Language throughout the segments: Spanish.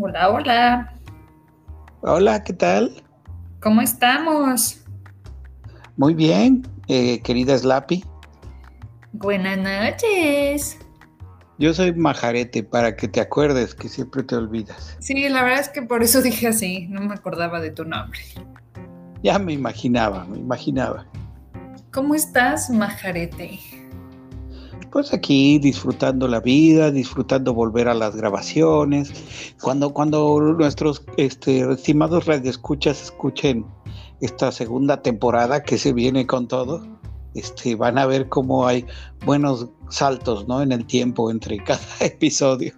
Hola, hola. Hola, ¿qué tal? ¿Cómo estamos? Muy bien, eh, querida Slappy. Buenas noches. Yo soy Majarete, para que te acuerdes, que siempre te olvidas. Sí, la verdad es que por eso dije así, no me acordaba de tu nombre. Ya me imaginaba, me imaginaba. ¿Cómo estás, Majarete? Pues aquí disfrutando la vida, disfrutando volver a las grabaciones. Cuando, cuando nuestros este, estimados radioescuchas escuchen esta segunda temporada que se viene con todo, este, van a ver cómo hay buenos saltos ¿no? en el tiempo entre cada episodio.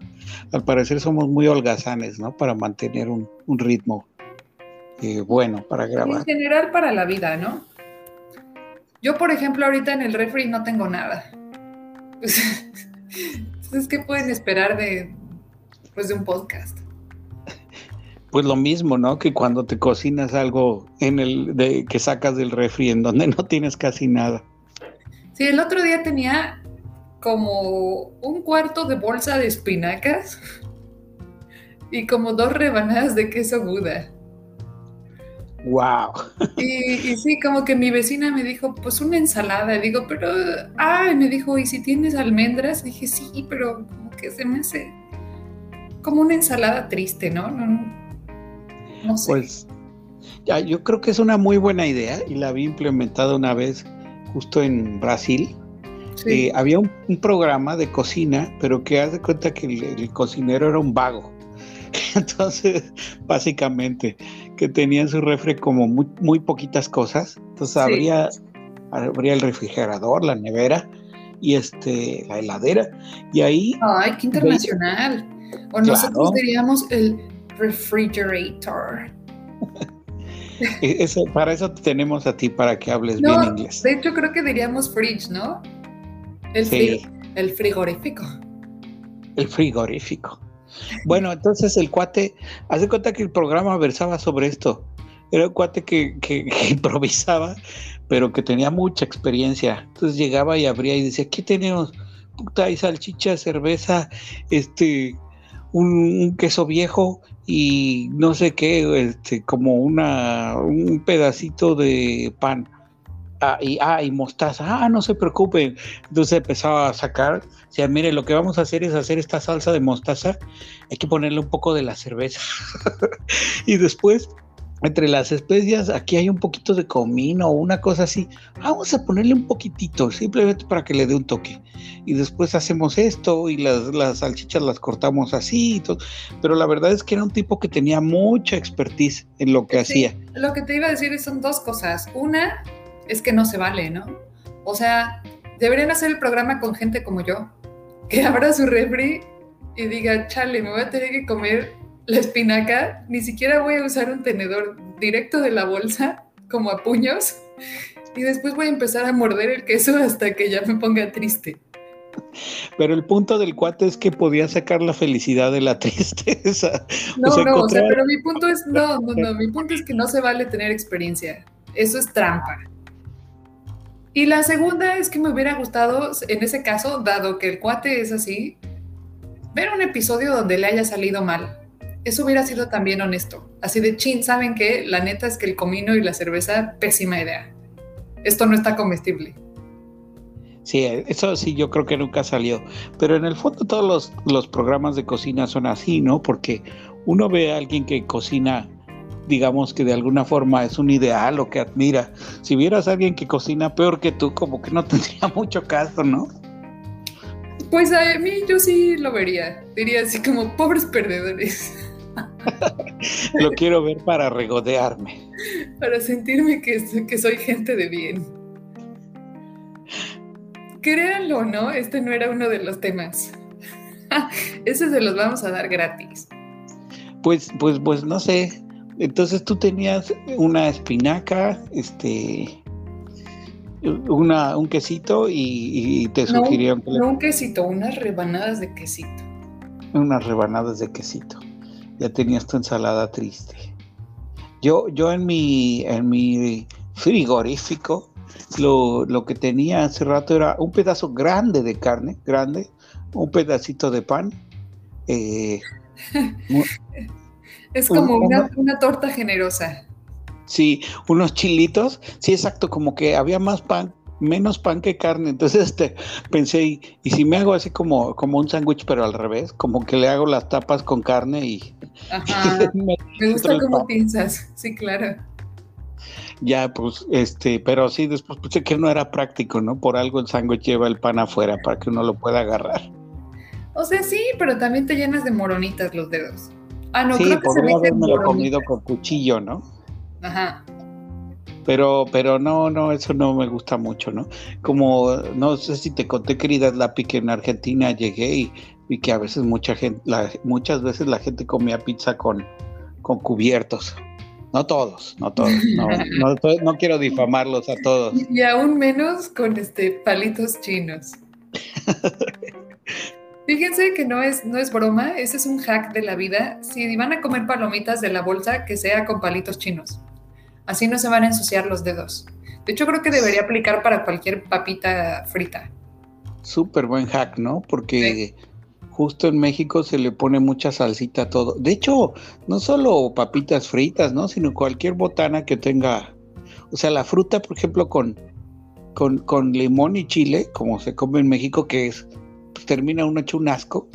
Al parecer somos muy holgazanes, ¿no? Para mantener un, un ritmo eh, bueno para grabar. En general para la vida, ¿no? Yo, por ejemplo, ahorita en el refri no tengo nada. Entonces, ¿qué pueden esperar de, pues, de un podcast? Pues lo mismo, ¿no? Que cuando te cocinas algo en el de, que sacas del refri en donde no tienes casi nada. Sí, el otro día tenía como un cuarto de bolsa de espinacas y como dos rebanadas de queso Buda. Wow. Y, y, sí, como que mi vecina me dijo, pues una ensalada. Y digo, pero, ay, me dijo, ¿y si tienes almendras? dije, sí, pero como que se me hace como una ensalada triste, ¿no? No, no sé. Pues, ya, yo creo que es una muy buena idea y la había implementado una vez justo en Brasil. Sí. Eh, había un, un, programa de cocina, pero que haz de cuenta que el, el cocinero era un vago. Entonces, básicamente, que tenía en su refri como muy, muy poquitas cosas. Entonces, sí. habría, habría el refrigerador, la nevera y este, la heladera. Y ahí. ¡Ay, qué internacional! O claro. nosotros diríamos el refrigerator. Eso, para eso tenemos a ti, para que hables no, bien inglés. De hecho, creo que diríamos fridge, ¿no? El, sí. el frigorífico. El frigorífico. Bueno, entonces el cuate, hace cuenta que el programa versaba sobre esto. Era un cuate que, improvisaba, pero que tenía mucha experiencia. Entonces llegaba y abría y decía, aquí tenemos puta y salchicha, cerveza, este, un, un, queso viejo y no sé qué, este, como una, un pedacito de pan. Ah, y, ah, y mostaza, ah, no se preocupen. Entonces empezaba a sacar, o sea, mire, lo que vamos a hacer es hacer esta salsa de mostaza, hay que ponerle un poco de la cerveza. y después, entre las especias, aquí hay un poquito de comino o una cosa así, vamos a ponerle un poquitito, simplemente para que le dé un toque. Y después hacemos esto y las, las salchichas las cortamos así y todo. Pero la verdad es que era un tipo que tenía mucha expertise en lo que sí, hacía. Lo que te iba a decir son dos cosas. Una, es que no se vale, ¿no? O sea, deberían hacer el programa con gente como yo, que abra su refri y diga, chale, me voy a tener que comer la espinaca, ni siquiera voy a usar un tenedor directo de la bolsa, como a puños, y después voy a empezar a morder el queso hasta que ya me ponga triste. Pero el punto del cuate es que podía sacar la felicidad de la tristeza. No, o sea, no, encontrar... o sea, pero mi punto es, no, no, no, mi punto es que no se vale tener experiencia. Eso es trampa. Y la segunda es que me hubiera gustado, en ese caso, dado que el cuate es así, ver un episodio donde le haya salido mal. Eso hubiera sido también honesto. Así de chin, ¿saben qué? La neta es que el comino y la cerveza, pésima idea. Esto no está comestible. Sí, eso sí yo creo que nunca salió. Pero en el fondo todos los programas de cocina son así, ¿no? Porque uno ve a alguien que cocina digamos que de alguna forma es un ideal o que admira. Si vieras a alguien que cocina peor que tú, como que no tendría mucho caso, ¿no? Pues a mí yo sí lo vería. Diría así como pobres perdedores. lo quiero ver para regodearme. Para sentirme que, que soy gente de bien. Créanlo, ¿no? Este no era uno de los temas. Ese se los vamos a dar gratis. Pues, pues, pues no sé. Entonces tú tenías una espinaca, este, una, un quesito y, y te no, sugirieron que... No un quesito, unas rebanadas de quesito. Unas rebanadas de quesito. Ya tenías tu ensalada triste. Yo, yo en mi, en mi frigorífico, lo, lo que tenía hace rato era un pedazo grande de carne, grande, un pedacito de pan, eh, es como una, una torta generosa. Sí, unos chilitos, sí, exacto, como que había más pan, menos pan que carne. Entonces este, pensé, y, si me hago así como, como un sándwich, pero al revés, como que le hago las tapas con carne y... Ajá, me, gusta como piensas, sí, claro. Ya, pues, este, pero sí, después pensé que no era práctico, ¿no? Por algo el sándwich lleva el pan afuera para que uno lo pueda agarrar. O sea, sí, pero también te llenas de moronitas los dedos. Ah, no, sí, creo que podría haberme comido con cuchillo, ¿no? Ajá. Pero, pero no, no, eso no me gusta mucho, ¿no? Como, no sé si te conté, querida Lapi, que en Argentina llegué y, y que a veces mucha gente, muchas veces la gente comía pizza con, con cubiertos. No todos, no todos. No, no, no, quiero difamarlos a todos. Y aún menos con este palitos chinos. Fíjense que no es, no es broma, ese es un hack de la vida. Si van a comer palomitas de la bolsa, que sea con palitos chinos. Así no se van a ensuciar los dedos. De hecho, creo que debería aplicar para cualquier papita frita. Súper buen hack, ¿no? Porque justo en México se le pone mucha salsita a todo. De hecho, no solo papitas fritas, ¿no? Sino cualquier botana que tenga. O sea, la fruta, por ejemplo, con, con, con limón y chile, como se come en México, que es. Pues, termina uno hecho un asco.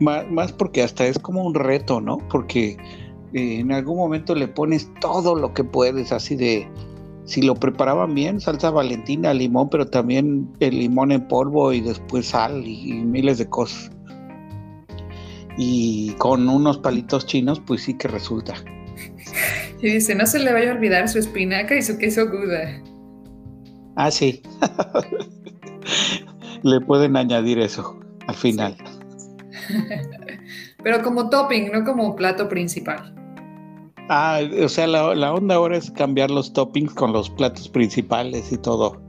Más, más porque hasta es como un reto, ¿no? Porque eh, en algún momento le pones todo lo que puedes, así de, si lo preparaban bien, salsa valentina, limón, pero también el limón en polvo y después sal y, miles de cosas. Y con unos palitos chinos, pues sí que resulta. Y dice, no se le vaya a olvidar su espinaca y su queso Gouda. Ah, sí. Le pueden añadir eso al final. Pero como topping, no como plato principal. Ah, o sea, la, onda ahora es cambiar los toppings con los platos principales y todo.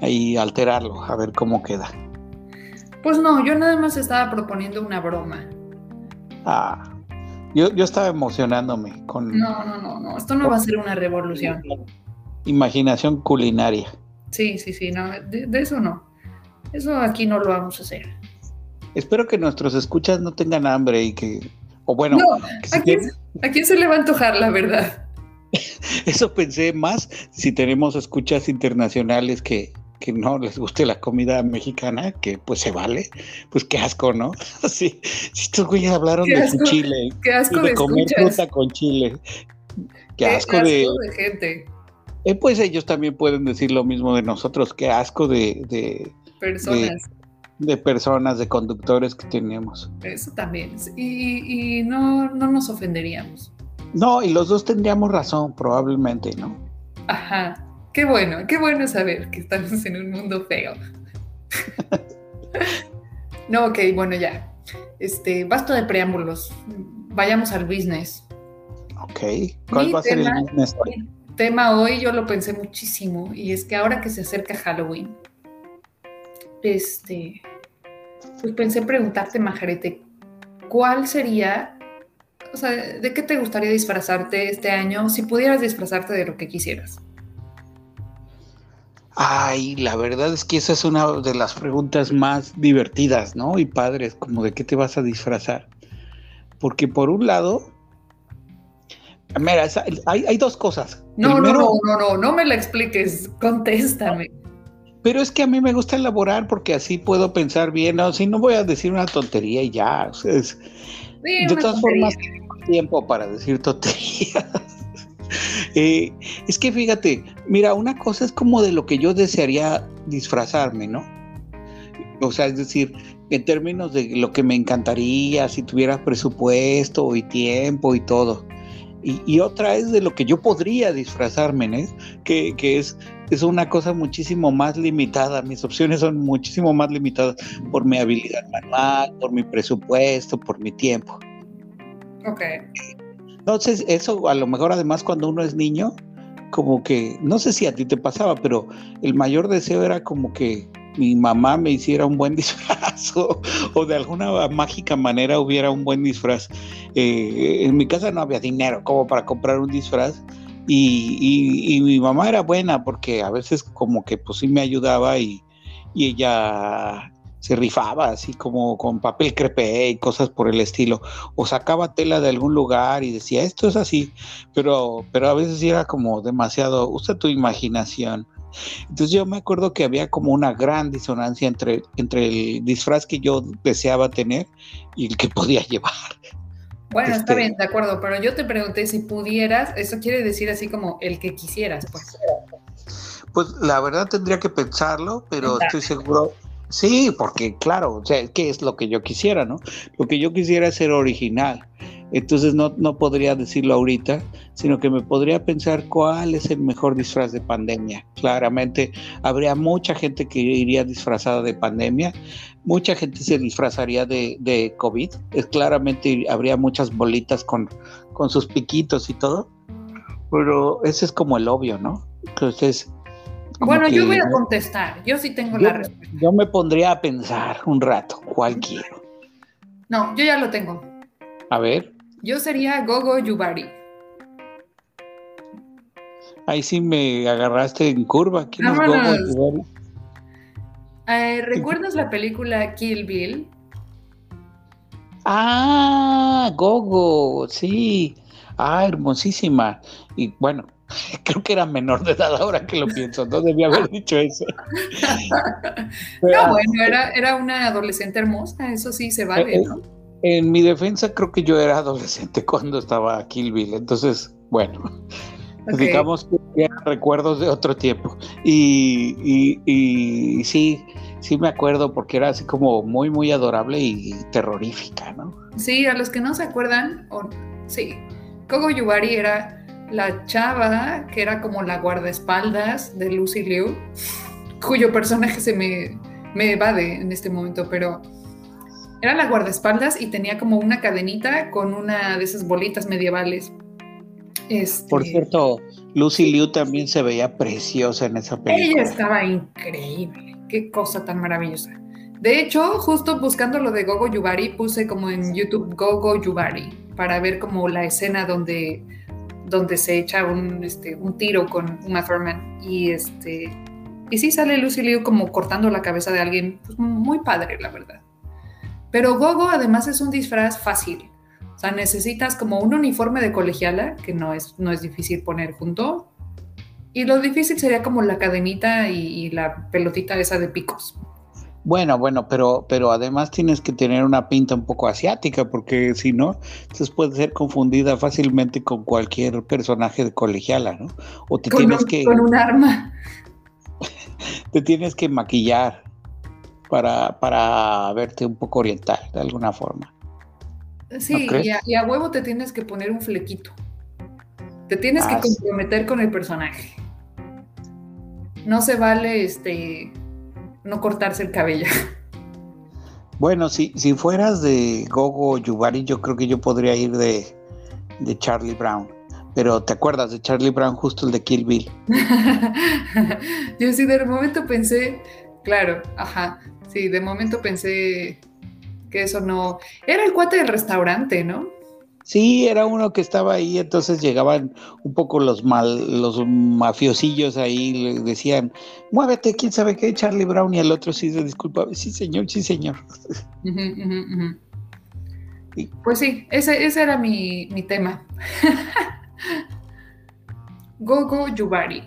Ahí alterarlo, a ver cómo queda. Pues no, yo nada más estaba proponiendo una broma. Ah, yo, yo estaba emocionándome con... No, no, no, no, esto no va a ser una revolución. Imaginación culinaria. Sí, sí, sí, no, de, eso no. Eso aquí no lo vamos a hacer. Espero que nuestros escuchas no tengan hambre y que o bueno, ¿a, quién, se le va a antojar, la verdad? Eso pensé más si tenemos escuchas internacionales que, que no les guste la comida mexicana, que pues se vale, pues qué asco, ¿no? Si estos güeyes hablaron de su chile, qué asco de, comer fruta con chile, qué, asco, de, gente. Eh, pues ellos también pueden decir lo mismo de nosotros, qué asco de, de personas de personas, de conductores que tenemos. Eso también. Y, no, no nos ofenderíamos. No, y los dos tendríamos razón, probablemente, ¿no? Ajá. Qué bueno, qué bueno saber que estamos en un mundo feo. no, ok, bueno, ya. Este, basta de preámbulos. Vayamos al business. Ok. ¿Cuál va a ser el business hoy? tema hoy yo lo pensé muchísimo y es que ahora que se acerca Halloween, este, pues pensé preguntarte, Majarete, ¿cuál sería, o sea, de qué te gustaría disfrazarte este año si pudieras disfrazarte de lo que quisieras? Ay, la verdad es que esa es una de las preguntas más divertidas, ¿no? Y padres, como de qué te vas a disfrazar. Porque por un lado, mira, hay, hay dos cosas. No, no, no, no, no, no me la expliques, contéstame. Pero es que a mí me gusta elaborar porque así puedo pensar bien, ¿no? Si no voy a decir una tontería y ya. de todas formas, tengo tiempo para decir tonterías. Eh, es que fíjate, mira, una cosa es como de lo que yo desearía disfrazarme, ¿no? O sea, es decir, en términos de lo que me encantaría, si tuviera presupuesto y tiempo y todo. Y, otra es de lo que yo podría disfrazarme, ¿no? que, que es es una cosa muchísimo más limitada. Mis opciones son muchísimo más limitadas por mi habilidad manual, por mi presupuesto, por mi tiempo. Ok. Entonces, eso a lo mejor además cuando uno es niño, como que, no sé si a ti te pasaba, pero el mayor deseo era como que mi mamá me hiciera un buen disfraz o, de alguna mágica manera hubiera un buen disfraz. Eh, en mi casa no había dinero como para comprar un disfraz y, mi mamá era buena porque a veces como que pues sí me ayudaba y, ella se rifaba así como con papel crepé y cosas por el estilo, o sacaba tela de algún lugar y decía, esto es así, pero, pero a veces era como demasiado, usa tu imaginación. Entonces yo me acuerdo que había como una gran disonancia entre, entre el disfraz que yo deseaba tener y el que podía llevar. Bueno, está este bien, de acuerdo, pero yo te pregunté si pudieras, eso quiere decir así como el que quisieras, pues. Pues la verdad tendría que pensarlo, pero estoy seguro, Sí, porque claro, o sea, ¿qué es lo que yo quisiera, no? Lo que yo quisiera es ser original. Entonces no, no podría decirlo ahorita, sino que me podría pensar cuál es el mejor disfraz de pandemia. Claramente habría mucha gente que iría disfrazada de pandemia, mucha gente se disfrazaría de, de COVID, es, claramente habría muchas bolitas con, con sus piquitos y todo, pero ese es como el obvio, ¿no? Entonces bueno, yo voy a contestar. Yo sí tengo la respuesta. Yo me pondría a pensar un rato, ¿cuál quiero? No, yo ya lo tengo. A ver. Yo sería Gogo Yubari. Ahí sí me agarraste en curva. ¿Quién es Gogo Yubari? Eh, ¿Recuerdas la película Kill Bill? Ah, Gogo, sí. Ah, hermosísima. Y bueno, Creo que era menor de edad ahora que lo pienso, no debía haber dicho eso. no, bueno, era, era una adolescente hermosa, eso sí se vale, eh, ¿no? En mi defensa creo que yo era adolescente cuando estaba Kill Bill, entonces, bueno, digamos que eran recuerdos de otro tiempo. Y, y, y, sí, sí me acuerdo porque era así como muy, muy adorable y terrorífica, ¿no? Sí, a los que no se acuerdan, sí, Kogo Yubari era la chava que era como la guardaespaldas de Lucy Liu, cuyo personaje se me, me evade en este momento, pero era la guardaespaldas y tenía como una cadenita con una de esas bolitas medievales. Este, Por cierto, Lucy Liu también se veía preciosa en esa película. Ella estaba increíble, qué cosa tan maravillosa. De hecho, justo buscando lo de Gogo Yubari, puse como en YouTube Gogo Yubari para ver como la escena donde donde se echa un, este, un tiro con Uma Thurman y este y sí sale Lucy Liu como cortando la cabeza de alguien, pues muy padre, la verdad. Pero Gogo además es un disfraz fácil. O sea, necesitas como un uniforme de colegiala, que no es, no es difícil poner junto. Y lo difícil sería como la cadenita y la pelotita esa de picos. Bueno, bueno, pero, pero además tienes que tener una pinta un poco asiática, porque si no, entonces puede ser confundida fácilmente con cualquier personaje de colegiala, ¿no? O te tienes que. Con un arma. te tienes que maquillar para, para verte un poco oriental, de alguna forma. Sí, y, a, huevo te tienes que poner un flequito. Te tienes que ah, comprometer con el personaje. No se vale este no cortarse el cabello. Bueno, si, si fueras de Gogo Yubari, yo creo que yo podría ir de, de Charlie Brown. Pero ¿te acuerdas de Charlie Brown, justo el de Kill Bill? yo sí, de momento pensé, claro, ajá, sí, de momento pensé que eso no... Era el cuate del restaurante, ¿no? Sí, era uno que estaba ahí, entonces llegaban un poco los mal, los mafiosillos ahí, le decían, muévete, quién sabe qué, Charlie Brown, y el otro sí se disculpa, sí señor, sí señor. Pues sí, ese, ese era mi, mi tema. Gogo Yubari.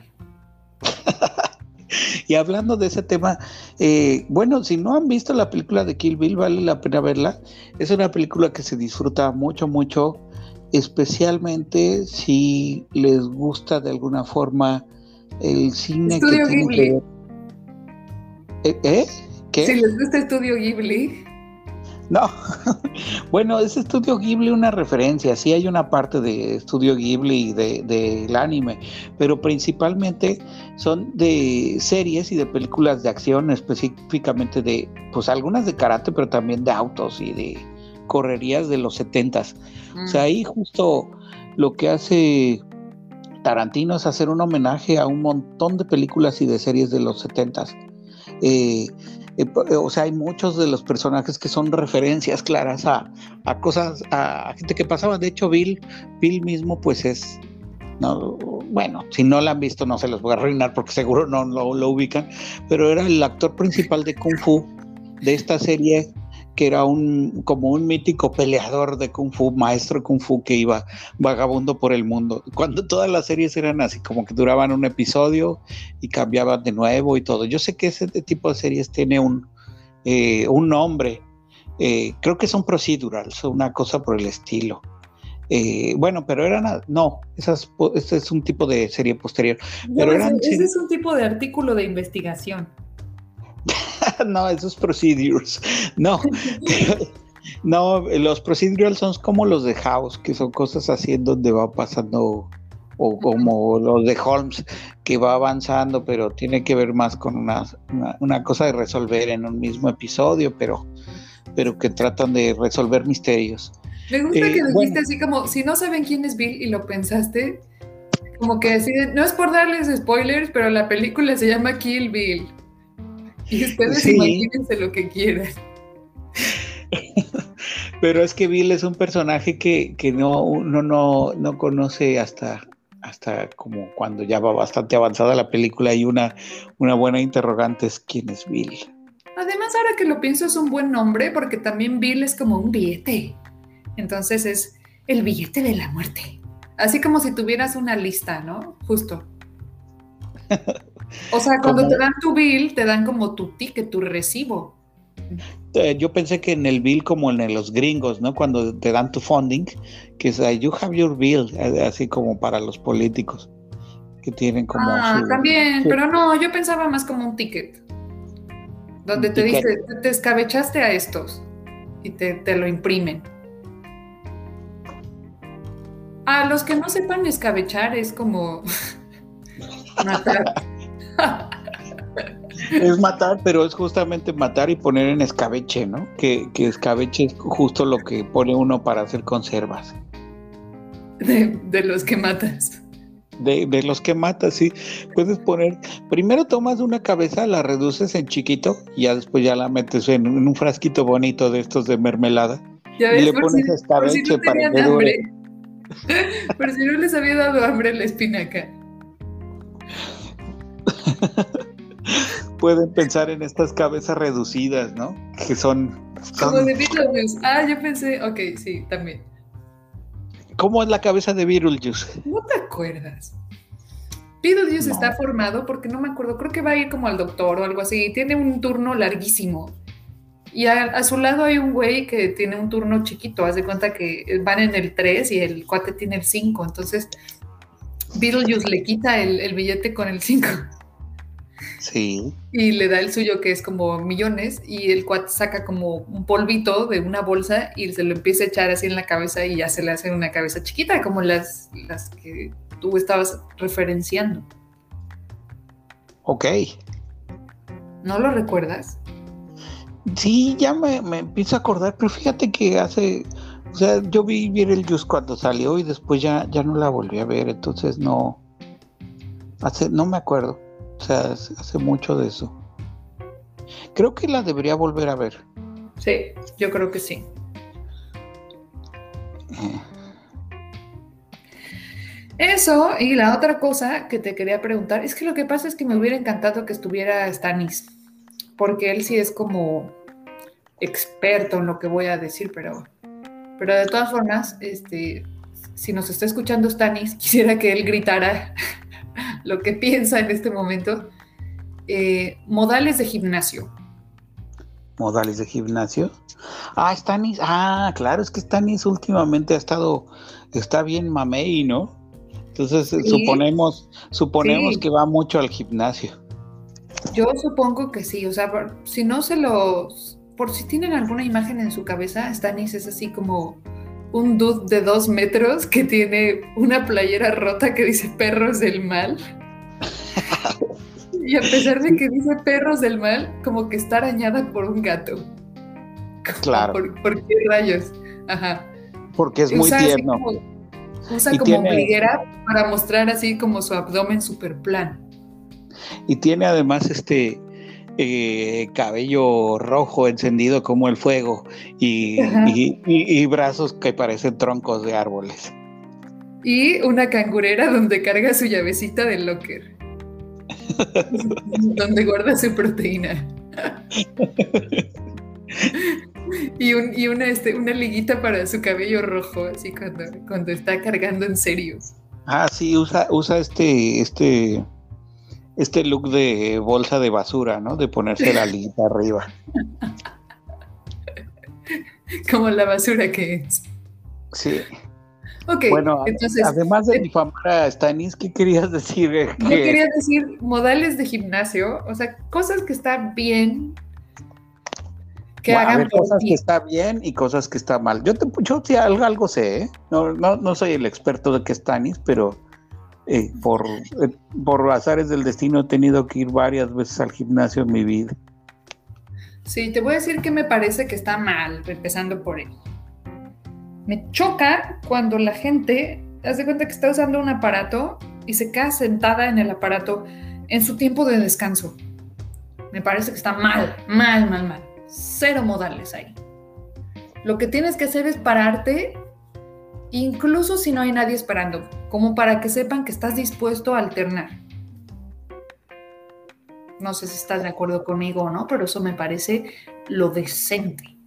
y hablando de ese tema, eh, bueno, si no han visto la película de Kill Bill, vale la pena verla. Es una película que se disfruta mucho, mucho, especialmente si les gusta de alguna forma el cine Estudio que Ghibli. ¿Eh? ¿Eh? ¿Qué? Si les gusta Estudio Ghibli. No, bueno, es Estudio Ghibli una referencia, sí hay una parte de Estudio Ghibli del de, anime, pero principalmente son de series y de películas de acción, específicamente de, pues algunas de karate, pero también de autos y de correrías de los setentas. O sea, mm. ahí justo lo que hace Tarantino es hacer un homenaje a un montón de películas y de series de los setentas. Eh, eh, o sea, hay muchos de los personajes que son referencias claras a, cosas, a, gente que pasaba. De hecho, Bill, Bill mismo, pues es, no, bueno, si no la han visto, no se los voy a arruinar porque seguro no lo, ubican, pero era el actor principal de Kung Fu de esta serie que era un como un mítico peleador de kung fu, maestro de kung fu que iba vagabundo por el mundo. Cuando todas las series eran así, como que duraban un episodio y cambiaban de nuevo y todo. Yo sé que ese tipo de series tiene un, eh, un nombre. Eh, creo que son procedurals, una cosa por el estilo. Eh, bueno, pero eran, no, esas, este es un tipo de serie posterior. pero ese es un tipo de artículo de investigación. no, esos procedures. No, no, los procedurals son como los de House, que son cosas así en donde va pasando, o como los de Holmes, que va avanzando, pero tiene que ver más con una, una, cosa de resolver en un mismo episodio, pero, pero que tratan de resolver misterios. Me gusta que eh, dijiste así como, si no saben quién es Bill y lo pensaste, como que así, no es por darles spoilers, pero la película se llama Kill Bill. Y ustedes imagínense lo que quieran. Pero es que Bill es un personaje que, no, uno no, no conoce hasta, hasta como cuando ya va bastante avanzada la película y una, una buena interrogante es quién es Bill. Además, ahora que lo pienso, es un buen nombre porque también Bill es como un billete. Entonces es el billete de la muerte. Así como si tuvieras una lista, ¿no? Justo. O sea, cuando te dan tu bill, te dan como tu ticket, tu recibo. Eh, yo pensé que en el bill como en los gringos, ¿no? Cuando te dan tu funding, que es you have your bill, eh, así como para los políticos, que tienen como... Ah, también, pero no, yo pensaba más como un ticket, donde te dice, te escabechaste a estos y te, te lo imprimen. A los que no sepan escabechar es como matar. Es matar, pero es justamente matar y poner en escabeche, ¿no? Que, escabeche es justo lo que pone uno para hacer conservas. De, los que matas. De, los que matas, sí. Puedes poner, primero tomas una cabeza, la reduces en chiquito y ya después ya la metes en, un frasquito bonito de estos de mermelada. y le pones escabeche para que dure. Por si no les había dado hambre la espinaca. Pueden pensar en estas cabezas reducidas, ¿no? Que son. Como de Beetlejuice. Ah, yo pensé, ok, sí, también. ¿Cómo es la cabeza de Beetlejuice? No te acuerdas. Beetlejuice está formado porque no me acuerdo, creo que va a ir como al doctor o algo así. Tiene un turno larguísimo. Y a, su lado hay un güey que tiene un turno chiquito. Haz de cuenta que van en el 3 y el cuate tiene el 5. Entonces, Beetlejuice le quita el, el billete con el 5. Sí. Y le da el suyo que es como millones y el cuate saca como un polvito de una bolsa y se lo empieza a echar así en la cabeza y ya se le hace una cabeza chiquita como las, las que tú estabas referenciando. Ok. ¿No lo recuerdas? Sí, ya me, me empiezo a acordar, pero fíjate que hace, o sea, yo vi el Juice cuando salió y después ya, ya no la volví a ver, entonces no, hace, no me acuerdo. O sea, hace mucho de eso. Creo que la debería volver a ver. Sí, yo creo que sí. Eso, y la otra cosa que te quería preguntar, es que lo que pasa es que me hubiera encantado que estuviera Stanis, porque él sí es como experto en lo que voy a decir, pero, pero de todas formas, este, si nos está escuchando Stanis, quisiera que él gritara lo que piensa en este momento. Eh, modales de gimnasio. Modales de gimnasio. Ah, Stanis. Ah, claro, es que Stanis últimamente ha estado, está bien mamey, ¿no? Entonces suponemos, suponemos que va mucho al gimnasio. Yo supongo que sí, o sea, si no se los, por si tienen alguna imagen en su cabeza, Stanis es así como un dude de dos metros que tiene una playera rota que dice perros del mal. y a pesar de que dice perros del mal, como que está arañada por un gato. claro. Por, qué rayos? Ajá. Porque es muy tierno. usa como ombliguera para mostrar así como su abdomen super plan. Y tiene además este eh, cabello rojo encendido como el fuego y, brazos que parecen troncos de árboles. Y una cangurera donde carga su llavecita del locker. donde guarda su proteína. y, un, y una, este, una liguita para su cabello rojo, así cuando, cuando está cargando en serio. Ah, sí, usa, usa este, este, este look de bolsa de basura, ¿no? De ponerse la liguita arriba. Como la basura que es. Sí. Ok, bueno, entonces, además de difamar a Stanis, ¿qué querías decir? Yo quería decir modales de gimnasio, o sea, cosas que están bien que hagan cosas que está bien y cosas que está mal. Yo, te, yo sí algo, algo sé, ¿eh? no, no, no, soy el experto de que Stanis, pero eh, por, eh, por azares del destino he tenido que ir varias veces al gimnasio en mi vida. Sí, te voy a decir que me parece que está mal, empezando por él. Me choca cuando la gente hace cuenta que está usando un aparato y se queda sentada en el aparato en su tiempo de descanso. Me parece que está mal, mal, mal, mal. Cero modales ahí. Lo que tienes que hacer es pararte, incluso si no hay nadie esperando, como para que sepan que estás dispuesto a alternar. No sé si estás de acuerdo conmigo o no, pero eso me parece lo decente.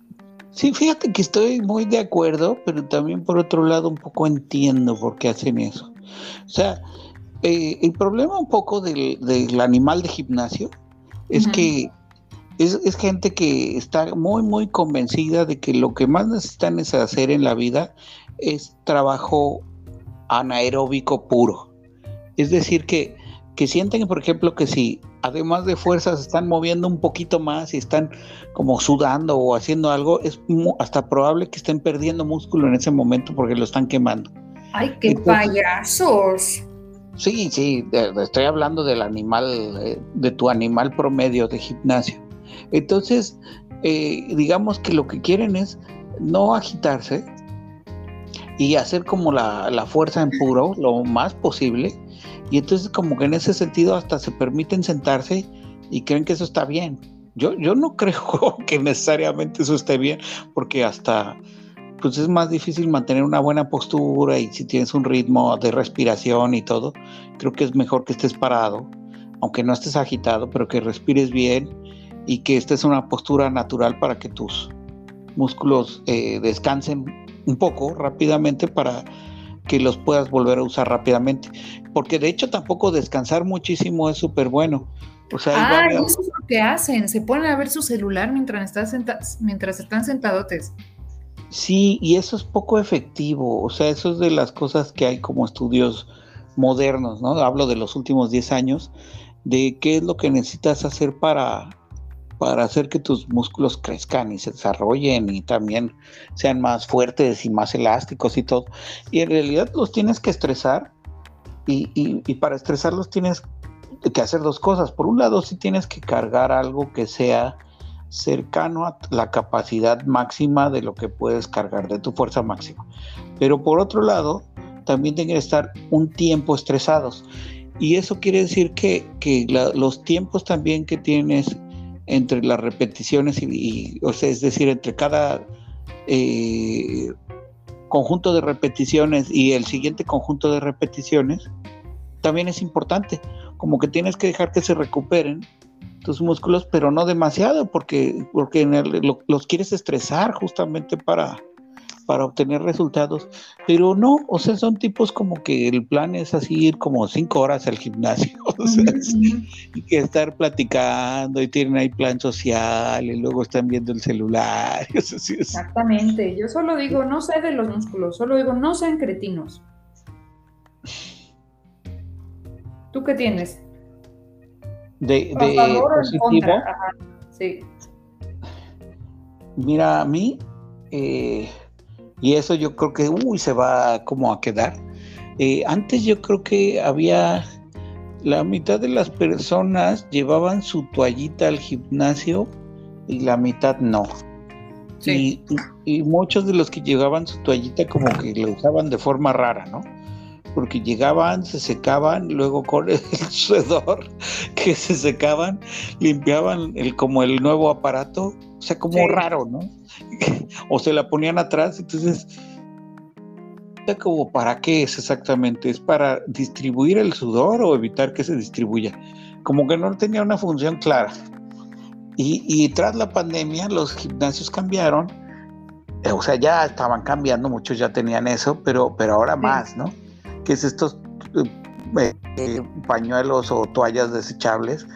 Sí, fíjate que estoy muy de acuerdo, pero también por otro lado un poco entiendo por qué hacen eso. O sea, eh, el problema un poco del, animal de gimnasio es que es, gente que está muy, muy convencida de que lo que más necesitan es hacer en la vida es trabajo anaeróbico puro. Es decir, que, que sienten, por ejemplo, que si además de fuerzas, están moviendo un poquito más y están como sudando o haciendo algo, es hasta probable que estén perdiendo músculo en ese momento porque lo están quemando. ¡Ay, qué payasos! Sí, sí, estoy hablando del animal, eh, de tu animal promedio de gimnasio. Entonces, eh, digamos que lo que quieren es no agitarse y hacer como la, la fuerza en puro lo más posible y entonces como que en ese sentido hasta se permiten sentarse y creen que eso está bien. Yo, yo no creo que necesariamente eso esté bien, porque hasta pues es más difícil mantener una buena postura y si tienes un ritmo de respiración y todo, creo que es mejor que estés parado, aunque no estés agitado, pero que respires bien y que estés en una postura natural para que tus músculos eh, descansen un poco rápidamente para que los puedas volver a usar rápidamente. Porque de hecho tampoco descansar muchísimo es súper bueno. O sea, ah, eso es lo que hacen, se ponen a ver su celular mientras, están mientras están sentadotes. Sí, y eso es poco efectivo, o sea, eso es de las cosas que hay como estudios modernos, ¿no? Hablo de los últimos 10 años, de qué es lo que necesitas hacer para para hacer que tus músculos crezcan y se desarrollen y también sean más fuertes y más elásticos y todo. Y en realidad los tienes que estresar y, para estresarlos tienes que hacer dos cosas. Por un lado, sí tienes que cargar algo que sea cercano a la capacidad máxima de lo que puedes cargar, de tu fuerza máxima. Pero por otro lado, también tienen que estar un tiempo estresados. Y eso quiere decir que, los tiempos también que tienes entre las repeticiones y, o sea, es decir, entre cada eh, conjunto de repeticiones y el siguiente conjunto de repeticiones, también es importante, como que tienes que dejar que se recuperen tus músculos, pero no demasiado, porque, porque los quieres estresar justamente para, para obtener resultados, pero no, o sea, son tipos como que el plan es así ir como cinco horas al gimnasio, o sea, y que estar platicando y tienen ahí plan social y luego están viendo el celular. Exactamente, yo solo digo, no sé de los músculos, solo digo, no sean cretinos. ¿Tú qué tienes? De, de positivo. Sí. Mira, a mí, eh, y eso yo creo que, uy, se va como a quedar. Eh, antes yo creo que había, la mitad de las personas llevaban su toallita al gimnasio y la mitad no. Y, muchos de los que llevaban su toallita como que la usaban de forma rara, ¿no? Porque llegaban, se secaban, luego con el sudor que se secaban, limpiaban el, como el nuevo aparato, o sea, como raro, ¿no? o se la ponían atrás, entonces como para qué es exactamente, es para distribuir el sudor o evitar que se distribuya, como que no tenía una función clara. Y, tras la pandemia los gimnasios cambiaron, eh, o sea, ya estaban cambiando, muchos ya tenían eso, pero, pero ahora más, ¿no? Que es estos eh, eh, pañuelos o toallas desechables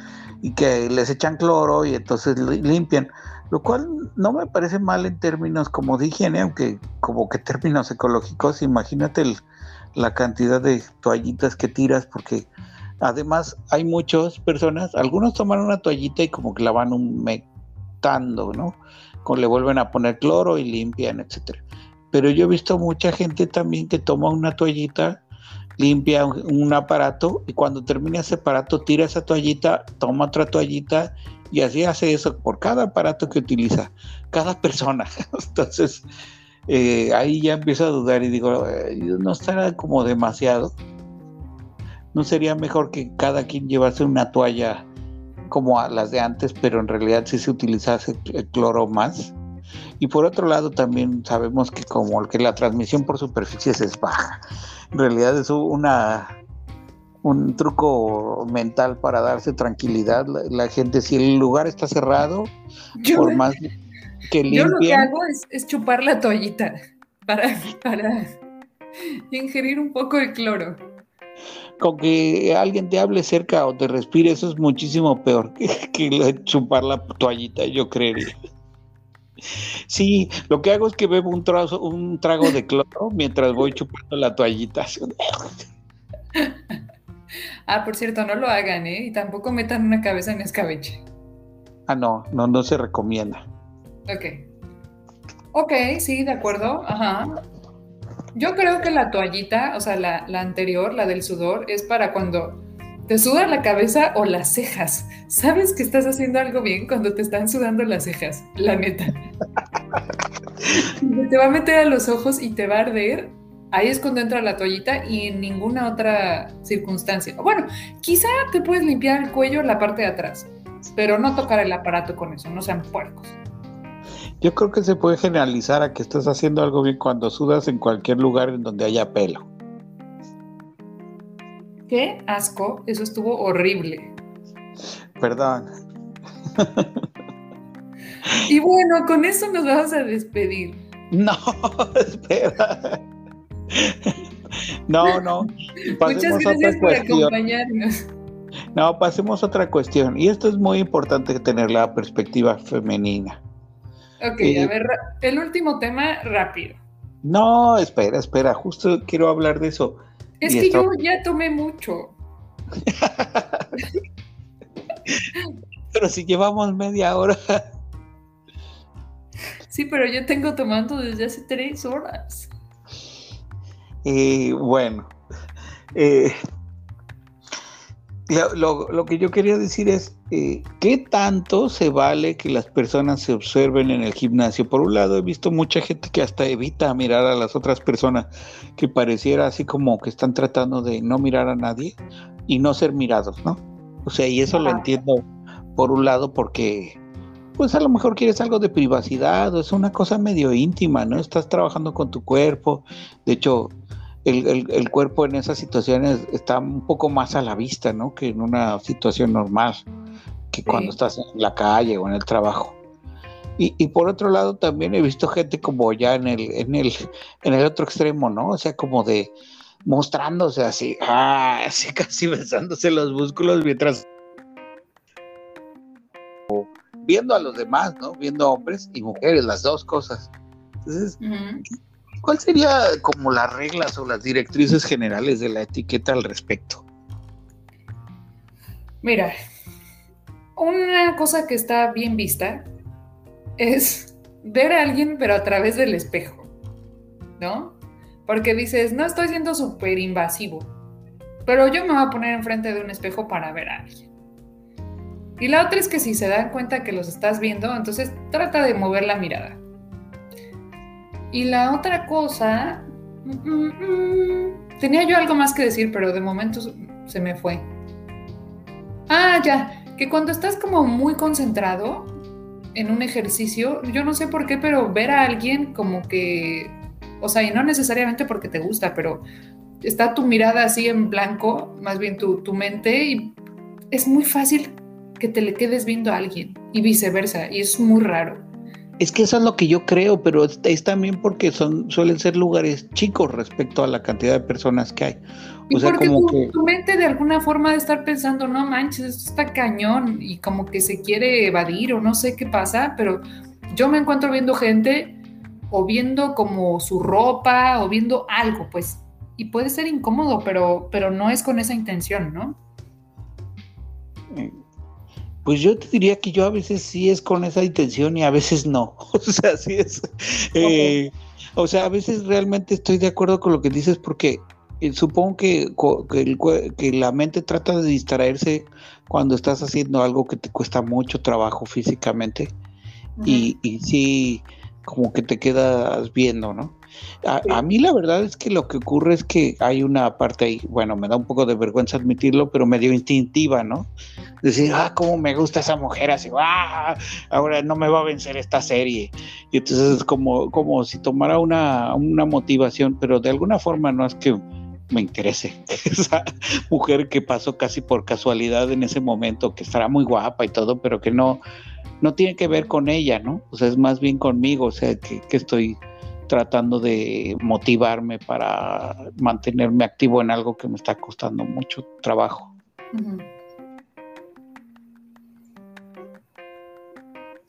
y que les echan cloro y entonces limpian, lo cual no me parece mal en términos como de higiene, aunque como que términos ecológicos, imagínate la cantidad de toallitas que tiras porque Además, hay muchas personas, algunos toman una toallita y como que la van humectando, ¿no? Con, le vuelven a poner cloro y limpian, etcétera. Pero yo he visto mucha gente también que toma una toallita, limpia un, aparato y cuando termina ese aparato tira esa toallita, toma otra toallita y así hace eso por cada aparato que utiliza, cada persona. Entonces, eh, ahí ya empiezo a dudar y digo, no estará como demasiado. ¿No sería mejor que cada quien llevase una toalla como las de antes, pero en realidad sí se utilizase el cloro más? Y por otro lado también sabemos que como que la transmisión por superficies es baja. En realidad es una un truco mental para darse tranquilidad. La, gente, si el lugar está cerrado, por más que limpien... Yo lo que hago es, chupar la toallita para, para ingerir un poco de cloro con que alguien te hable cerca o te respire, eso es muchísimo peor que, chupar la toallita, yo creería. Sí, lo que hago es que bebo un, trozo, un trago de cloro mientras voy chupando la toallita. Ah, por cierto, no lo hagan, ¿eh? Y tampoco metan una cabeza en escabeche. Ah, no, no, no se recomienda. Ok. Ok, sí, de acuerdo. Ajá. Yo creo que la toallita, o sea, la, anterior, la del sudor, es para cuando te suda la cabeza o las cejas. ¿Sabes que estás haciendo algo bien cuando te están sudando las cejas? La neta. te va a meter a los ojos y te va a arder. Ahí es cuando entra la toallita y en ninguna otra circunstancia. Bueno, quizá te puedes limpiar el cuello, la parte de atrás, pero no tocar el aparato con eso, no sean puercos. Yo creo que se puede generalizar a que estás haciendo algo bien cuando sudas en cualquier lugar en donde haya pelo. Qué asco, eso estuvo horrible. Perdón. y bueno, con eso nos vamos a despedir. No, espera. No, no. Muchas gracias por acompañarnos. No, pasemos a otra cuestión. Y esto es muy importante tener la perspectiva femenina. Ok, a ver, el último tema rápido. No, espera, espera, justo quiero hablar de eso. Es que yo ya tomé mucho. pero si llevamos media hora. Sí, pero yo tengo tomando desde hace tres horas. Eh, bueno, eh, lo, que yo quería decir es, eh, ¿qué tanto se vale que las personas se observen en el gimnasio? Por un lado, he visto mucha gente que hasta evita mirar a las otras personas, que pareciera así como que están tratando de no mirar a nadie y no ser mirados, ¿no? O sea, y eso lo entiendo por un lado porque, pues a lo mejor quieres algo de privacidad o es una cosa medio íntima, ¿no? Estás trabajando con tu cuerpo, de hecho, el, cuerpo en esas situaciones está un poco más a la vista, ¿no? Que en una situación normal, que cuando estás en la calle o en el trabajo. Y, por otro lado también he visto gente como ya en el, en el, en el otro extremo, ¿no? O sea, como de mostrándose así, ah, así casi besándose los músculos mientras viendo a los demás, ¿no? Viendo hombres y mujeres, las dos cosas. Entonces, ¿Cuál sería como las reglas o las directrices generales de la etiqueta al respecto? Mira, una cosa que está bien vista es ver a alguien pero a través del espejo, ¿no? Porque dices, no estoy siendo súper invasivo, pero yo me voy a poner enfrente de un espejo para ver a alguien. Y la otra es que si se dan cuenta que los estás viendo, entonces trata de mover la mirada. Y la otra cosa, tenía yo algo más que decir, pero de momento se me fue. Ah, ya, que cuando estás como muy concentrado en un ejercicio, yo no sé por qué, pero ver a alguien como que, o sea, y no necesariamente porque te gusta, pero está tu mirada así en blanco, más bien tu, tu mente, y es muy fácil que te le quedes viendo a alguien y viceversa, y es muy raro. Es que eso es lo que yo creo, pero es, también porque son suelen ser lugares chicos respecto a la cantidad de personas que hay. O y sea, porque como tu, que... tu, mente de alguna forma de estar pensando, no manches, esto está cañón, y como que se quiere evadir o no sé qué pasa, pero yo me encuentro viendo gente o viendo como su ropa o viendo algo, pues, y puede ser incómodo, pero, pero no es con esa intención, ¿no? Pues yo te diría que yo a veces sí es con esa intención y a veces no. O sea, sí es. Eh, o sea, a veces realmente estoy de acuerdo con lo que dices porque eh, supongo que, que, la mente trata de distraerse cuando estás haciendo algo que te cuesta mucho trabajo físicamente y, y sí, como que te quedas viendo, ¿no? A, mí la verdad es que lo que ocurre es que hay una parte ahí, bueno, me da un poco de vergüenza admitirlo, pero medio instintiva, ¿no? Decir, ah, cómo me gusta esa mujer, así, ah, ahora no me va a vencer esta serie. Y entonces es como, como si tomara una, una motivación, pero de alguna forma no es que me interese esa mujer que pasó casi por casualidad en ese momento, que estará muy guapa y todo, pero que no, no tiene que ver con ella, ¿no? O sea, es más bien conmigo, o sea, que, que estoy tratando de motivarme para mantenerme activo en algo que me está costando mucho trabajo.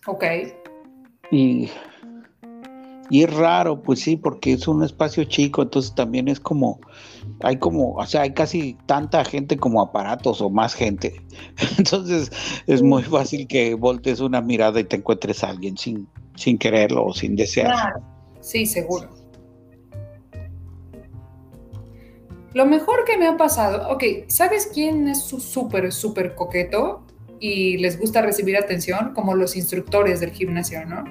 Ok. Y, y es raro, pues sí, porque es un espacio chico, entonces también es como, hay como, o sea, hay casi tanta gente como aparatos o más gente. Entonces es muy fácil que voltees una mirada y te encuentres a alguien sin, sin quererlo o sin desearlo. Sí, seguro. Lo mejor que me ha pasado, ok, ¿sabes quién es su súper, súper coqueto y les gusta recibir atención? Como los instructores del gimnasio, ¿no?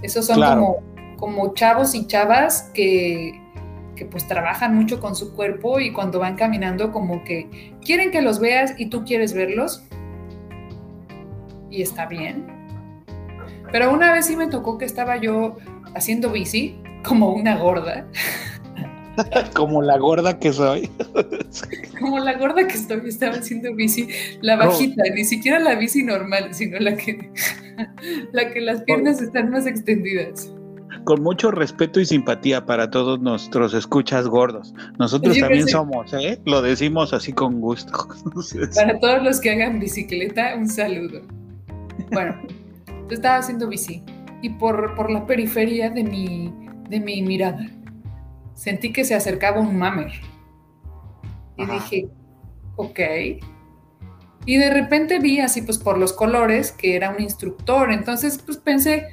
Esos son como, como chavos y chavas que, que pues trabajan mucho con su cuerpo y cuando van caminando como que quieren que los veas y tú quieres verlos. Y está bien. Pero una vez sí me tocó que estaba yo haciendo bici como una gorda. como la gorda que soy. como la gorda que estoy, estaba haciendo bici, la bajita, ni siquiera la bici normal, sino la que, la que las piernas están más extendidas. Con mucho respeto y simpatía para todos nuestros escuchas gordos. Nosotros también somos, ¿eh? Lo decimos así con gusto. Para todos los que hagan bicicleta, un saludo. Bueno, estaba haciendo bici y por, por la periferia de mi, de mi mirada sentí que se acercaba un mamer. Y dije, ok. Y de repente vi así pues por los colores que era un instructor. Entonces pues pensé,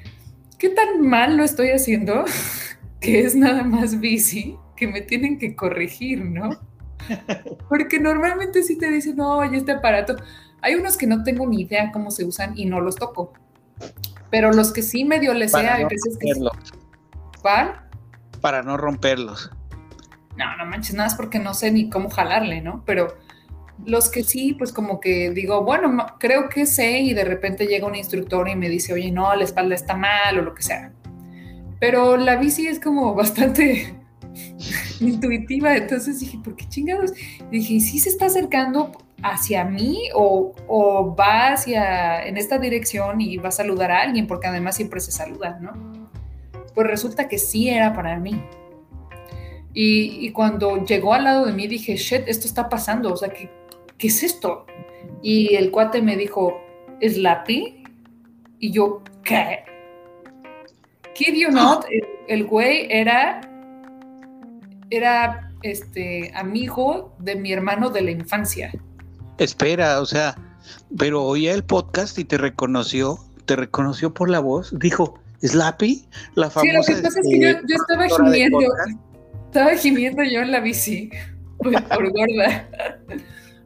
¿qué tan mal lo estoy haciendo? que es nada más bici, que me tienen que corregir, ¿no? Porque normalmente si te dicen, no, oye, este aparato, hay unos que no tengo ni idea cómo se usan y no los toco. Pero los que sí medio les sea, hay veces que. ¿Cuál? Para no romperlos. No, no manches, nada es porque no sé ni cómo jalarle, ¿no? Pero los que sí, pues como que digo, bueno, creo que sé y de repente llega un instructor y me dice, oye, no, la espalda está mal o lo que sea. Pero la bici es como bastante intuitiva, entonces dije, ¿por qué chingados? dije, ¿sí se está acercando hacia mí o, va hacia en esta dirección y va a saludar a alguien, porque además siempre se saludan, ¿no? Pues resulta que sí era para mí. Y, cuando llegó al lado de mí dije, shit, esto está pasando, o sea, ¿qué, qué es esto? Y el cuate me dijo, ¿es Lapi? Y yo, ¿qué? Kid you not, el, el güey era, era este, amigo de mi hermano de la infancia. Espera, o sea, pero oía el podcast y te reconoció, te reconoció por la voz, dijo, ¿Slappy? La famosa. Sí, lo que pasa es que yo, este, estaba gimiendo, estaba gimiendo yo en la bici, por, por gorda.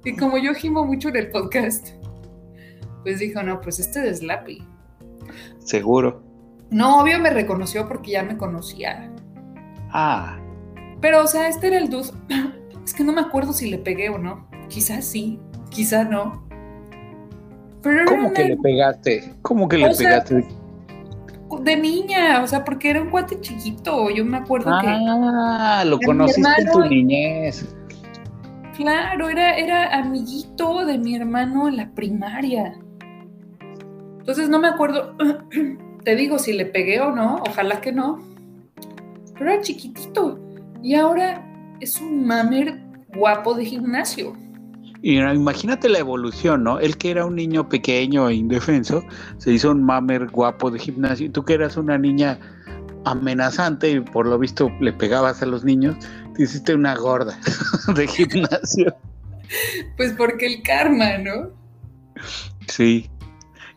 y como yo gimo mucho en el podcast, pues dijo, no, pues este es Slappy. Seguro. No, obvio me reconoció porque ya me conocía. Ah. Pero, o sea, este era el dude. Es que no me acuerdo si le pegué o no. Quizás sí quizá no. Pero ¿Cómo que le pegaste? ¿Cómo que le pegaste? de niña, o sea, porque era un cuate chiquito, yo me acuerdo que... Ah, lo conociste en tu niñez. Claro, era, era amiguito de mi hermano en la primaria. Entonces no me acuerdo, te digo si le pegué o no, ojalá que no. Pero era chiquitito y ahora es un mamer guapo de gimnasio. Y imagínate la evolución, ¿no? Él que era un niño pequeño e indefenso, se hizo un mamer guapo de gimnasio. Y tú que eras una niña amenazante y por lo visto le pegabas a los niños, te hiciste una gorda de gimnasio. Pues porque el karma, ¿no? Sí.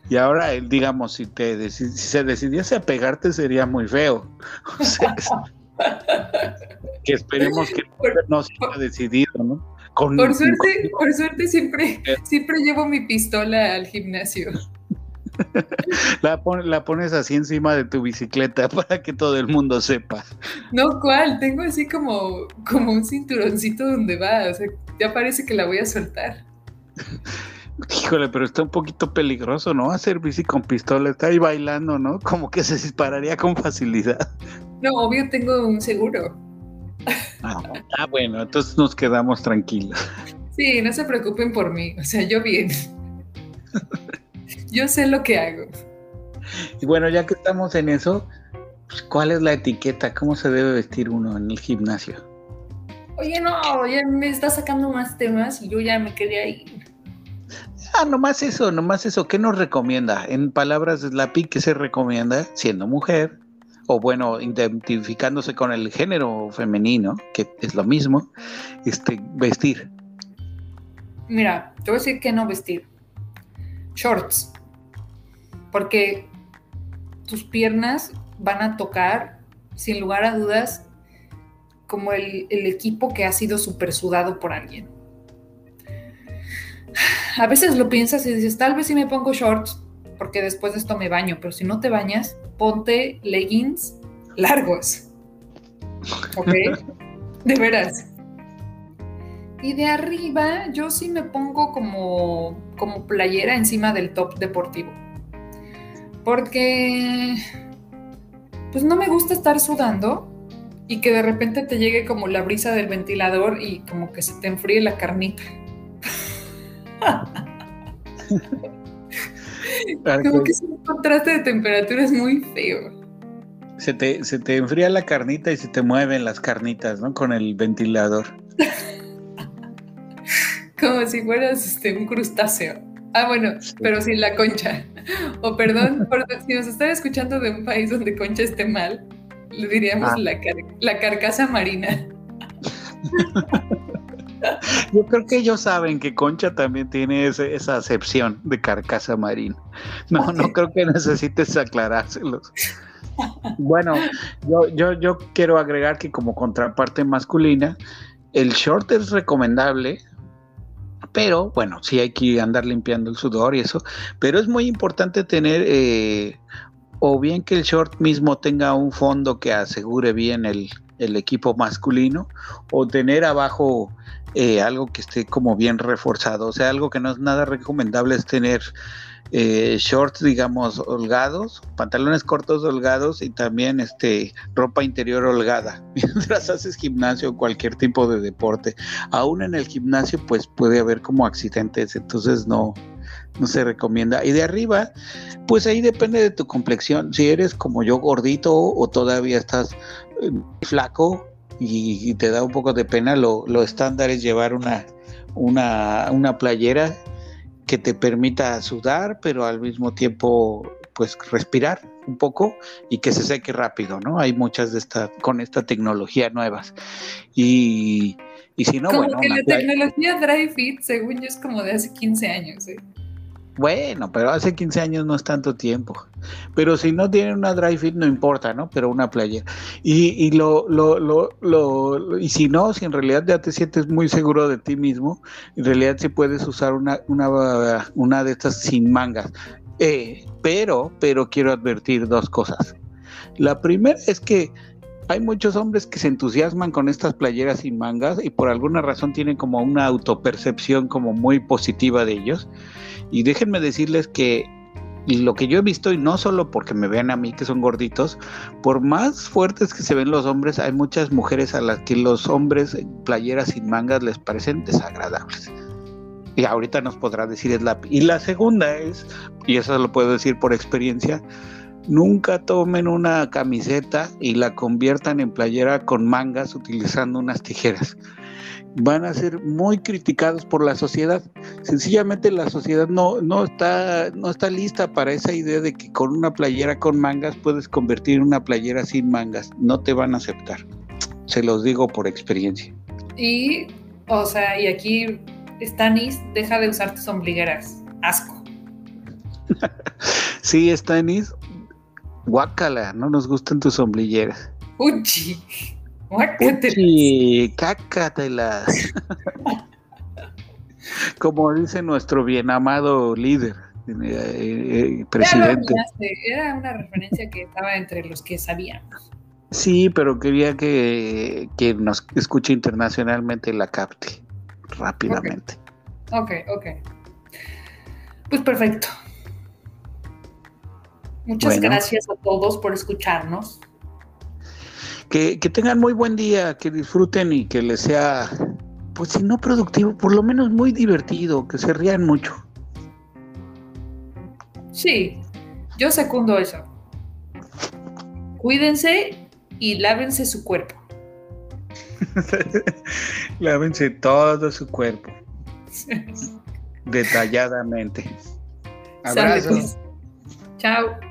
Y ahora, digamos, si, te si se decidiese a pegarte sería muy feo. que esperemos que no se haya decidido, ¿no? Por suerte, por suerte siempre, siempre llevo mi pistola al gimnasio. La, la, pones así encima de tu bicicleta para que todo el mundo sepa. No, ¿cuál? Tengo así como, como un cinturoncito donde va. O sea, ya parece que la voy a soltar. Híjole, pero está un poquito peligroso, ¿no? Hacer bici con pistola, está ahí bailando, ¿no? Como que se dispararía con facilidad. No, obvio tengo un seguro. Ah, ah, bueno, entonces nos quedamos tranquilos. Sí, no se preocupen por mí, o sea, yo bien. yo sé lo que hago. Y bueno, ya que estamos en eso, pues, ¿cuál es la etiqueta? ¿Cómo se debe vestir uno en el gimnasio? Oye, no, ya me está sacando más temas y yo ya me quedé ahí. Ah, nomás eso, nomás eso. ¿Qué nos recomienda? En palabras de la ¿qué se recomienda siendo mujer? O bueno, identificándose con el género femenino, que es lo mismo, este, vestir? Mira, te voy a decir que no vestir. Shorts. Porque tus piernas van a tocar, sin lugar a dudas, como el, equipo que ha sido super sudado por alguien. A veces lo piensas y dices, tal vez si me pongo shorts, porque después de esto me baño, pero si no te bañas, ponte leggings largos. ¿Ok? De veras. Y de arriba yo sí me pongo como, como playera encima del top deportivo. Porque pues no me gusta estar sudando y que de repente te llegue como la brisa del ventilador y como que se te enfríe la carnita. como que un contraste de temperatura es muy feo se te, se te enfría la carnita y se te mueven las carnitas, ¿no? Con el ventilador. Como si fueras este, un crustáceo. Ah, bueno, pero sin la concha. O perdón, si nos están escuchando de un país donde concha esté mal, le diríamos ah. la, la carcasa marina. Yo creo que ellos saben que Concha también tiene esa acepción de carcasa marina. No, no creo que necesites aclarárselos. Bueno, yo, yo, yo quiero agregar que como contraparte masculina, el short es recomendable, pero bueno, sí hay que andar limpiando el sudor y eso, pero es muy importante tener eh, o bien que el short mismo tenga un fondo que asegure bien el, el equipo masculino, o tener abajo eh, algo que esté como bien reforzado, o sea, algo que no es nada recomendable es tener eh, shorts, digamos, holgados, pantalones cortos holgados y también este ropa interior holgada mientras haces gimnasio o cualquier tipo de deporte. Aún en el gimnasio, pues puede haber como accidentes, entonces no, no se recomienda. Y de arriba, pues ahí depende de tu complexión. Si eres como yo gordito o todavía estás eh, flaco y, te da un poco de pena, lo, lo estándar es llevar una, una, una playera que te permita sudar, pero al mismo tiempo pues respirar un poco y que se seque rápido, ¿no? Hay muchas de estas con esta tecnología nuevas. Y, y si no, como bueno. Que la tecnología Dry Fit, según yo, es como de hace 15 años, ¿eh? Bueno, pero hace 15 años no es tanto tiempo. Pero si no tienen una dry fit, no importa, ¿no? Pero una playa. Y, y lo, lo, lo, lo, y si no, si en realidad ya te sientes muy seguro de ti mismo, en realidad sí puedes usar una, una, una de estas sin mangas. Eh, pero, pero quiero advertir dos cosas. La primera es que hay muchos hombres que se entusiasman con estas playeras sin mangas y por alguna razón tienen como una autopercepción como muy positiva de ellos. Y déjenme decirles que y lo que yo he visto, y no solo porque me vean a mí que son gorditos, por más fuertes que se ven los hombres, hay muchas mujeres a las que los hombres en playeras sin mangas les parecen desagradables. Y ahorita nos podrá decir es la... Y la segunda es, y eso lo puedo decir por experiencia, nunca tomen una camiseta y la conviertan en playera con mangas utilizando unas tijeras van a ser muy criticados por la sociedad. Sencillamente la sociedad no, no, está, no está lista para esa idea de que con una playera con mangas puedes convertir en una playera sin mangas. No te van a aceptar. Se los digo por experiencia. Y, o sea, y aquí, Stanis, deja de usar tus ombligueras. Asco. sí, Stanis, guácala, no nos gustan tus ombligueras. Uchi. Uchi, cácatelas. Como dice nuestro bien amado líder, eh, eh, presidente. Era una referencia que estaba entre los que sabíamos. Sí, pero quería que, que nos escuche internacionalmente la capte rápidamente. Ok, ok. Pues perfecto. Muchas gracias a todos por escucharnos. Que, tengan muy buen día, que disfruten y que les sea, pues si no productivo, por lo menos muy divertido, que se rían mucho. Sí, yo secundo eso. Cuídense y lávense su cuerpo. lávense todo su cuerpo. Detalladamente. Abrazos. Pues. Chao.